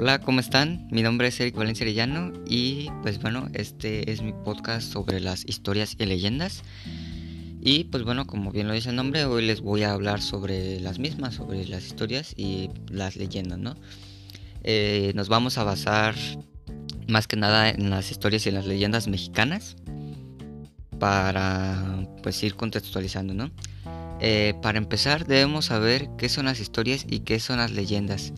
Hola, ¿cómo están? Mi nombre es Eric Valencia Arellano y pues bueno, este es mi podcast sobre las historias y leyendas. Y pues bueno, como bien lo dice el nombre, hoy les voy a hablar sobre las mismas, sobre las historias y las leyendas, ¿no? Eh, nos vamos a basar más que nada en las historias y en las leyendas mexicanas para pues ir contextualizando, ¿no? Eh, para empezar debemos saber qué son las historias y qué son las leyendas.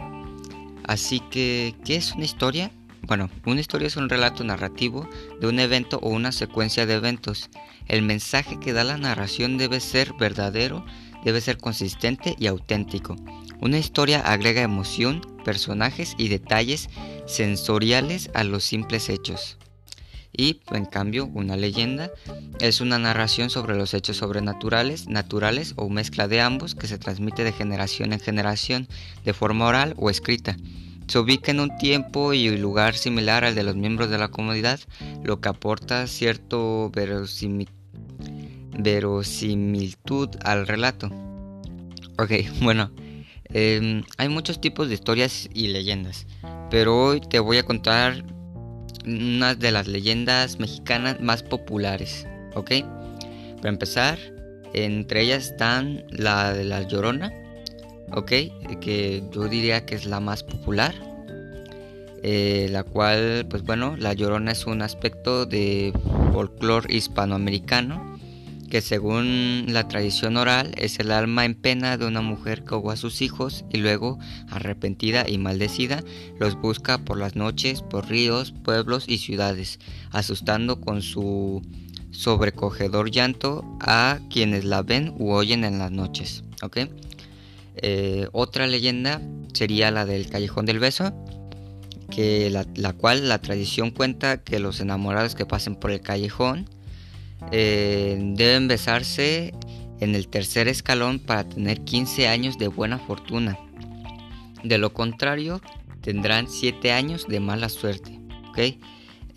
Así que, ¿qué es una historia? Bueno, una historia es un relato narrativo de un evento o una secuencia de eventos. El mensaje que da la narración debe ser verdadero, debe ser consistente y auténtico. Una historia agrega emoción, personajes y detalles sensoriales a los simples hechos. Y, en cambio, una leyenda es una narración sobre los hechos sobrenaturales, naturales o mezcla de ambos que se transmite de generación en generación, de forma oral o escrita. Se ubica en un tiempo y lugar similar al de los miembros de la comunidad, lo que aporta cierto verosimilitud al relato. Ok, bueno, em, hay muchos tipos de historias y leyendas, pero hoy te voy a contar una de las leyendas mexicanas más populares, ¿ok? Para empezar, entre ellas están la de la Llorona, ¿ok? Que yo diría que es la más popular. Eh, la cual, pues bueno, la Llorona es un aspecto de folclore hispanoamericano que según la tradición oral es el alma en pena de una mujer que ahogó a sus hijos y luego, arrepentida y maldecida, los busca por las noches, por ríos, pueblos y ciudades, asustando con su sobrecogedor llanto a quienes la ven u oyen en las noches. Eh, otra leyenda sería la del Callejón del Beso, que la cual la tradición cuenta que los enamorados que pasen por el callejón eh, deben besarse en el tercer escalón para tener 15 años de buena fortuna. De lo contrario, tendrán 7 años de mala suerte.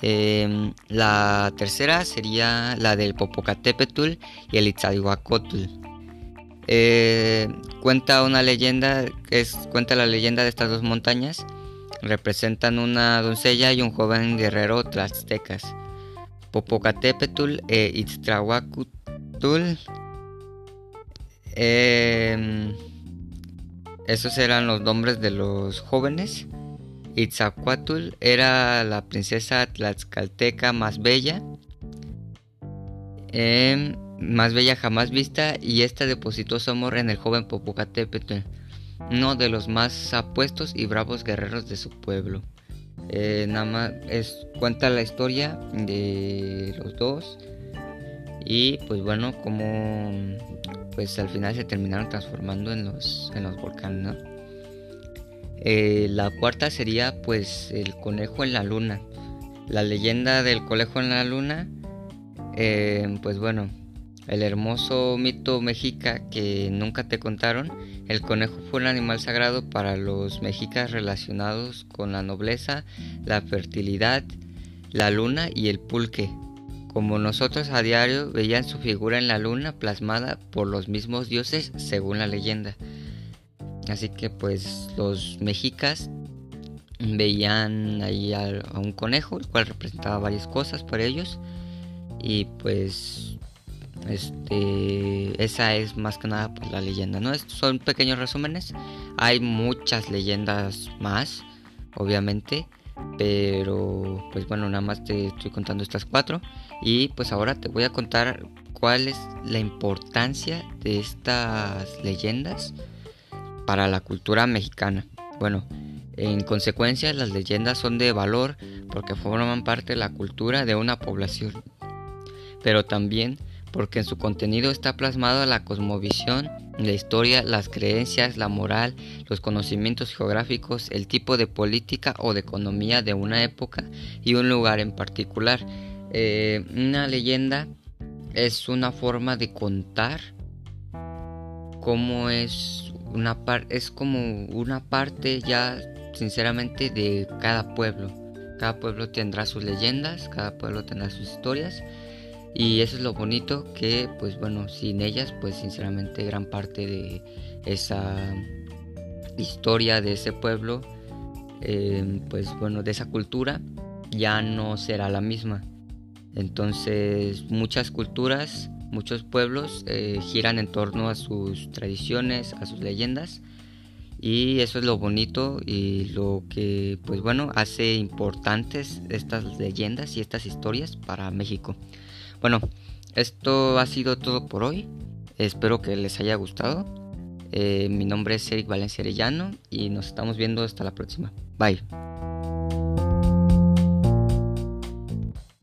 Em, la tercera sería la del Popocatépetl y el Itzadihuacotl. Eh, cuenta una leyenda, es, cuenta la leyenda de estas dos montañas. Representan una doncella y un joven guerrero tlaxtecas. Popocatépetl e Itztrahuacutl. Em, esos eran los nombres de los jóvenes. Itzacuatl era la princesa tlaxcalteca más bella, em, más bella jamás vista, y esta depositó su amor en el joven Popocatépetl, uno de los más apuestos y bravos guerreros de su pueblo. Eh, nada más es, cuenta la historia de los dos y pues bueno como pues al final se terminaron transformando en los, en los volcanes. Eh, la cuarta sería pues el conejo en la luna. La leyenda del conejo en la luna eh, pues bueno el hermoso mito mexica que nunca te contaron, el conejo fue un animal sagrado para los mexicas relacionados con la nobleza, la fertilidad, la luna y el pulque. Como nosotros a diario veían su figura en la luna plasmada por los mismos dioses según la leyenda. Así que pues los mexicas veían ahí a, un conejo, el cual representaba varias cosas para ellos. Y pues este, esa es más que nada pues, la leyenda, ¿no? son pequeños resúmenes. Hay muchas leyendas más, obviamente. Pero, pues bueno, nada más te estoy contando estas cuatro. Y pues ahora te voy a contar cuál es la importancia de estas leyendas para la cultura mexicana. Bueno, en consecuencia las leyendas son de valor porque forman parte de la cultura de una población. Pero también porque en su contenido está plasmado la cosmovisión, la historia, las creencias, la moral, los conocimientos geográficos, el tipo de política o de economía de una época y un lugar en particular. Eh, una leyenda es una forma de contar cómo es una parte es como una parte ya sinceramente de cada pueblo. Cada pueblo tendrá sus leyendas, cada pueblo tendrá sus historias y eso es lo bonito que, pues bueno, sin ellas, pues sinceramente gran parte de esa historia de ese pueblo eh, pues bueno, de esa cultura ya no será la misma. Entonces muchas culturas, muchos pueblos eh, giran en torno a sus tradiciones, a sus leyendas y eso es lo bonito y lo que pues bueno hace importantes estas leyendas y estas historias para México. Bueno, esto ha sido todo por hoy. Espero que les haya gustado. Eh, mi nombre es Eric Valencia Arellano y nos estamos viendo hasta la próxima. Bye.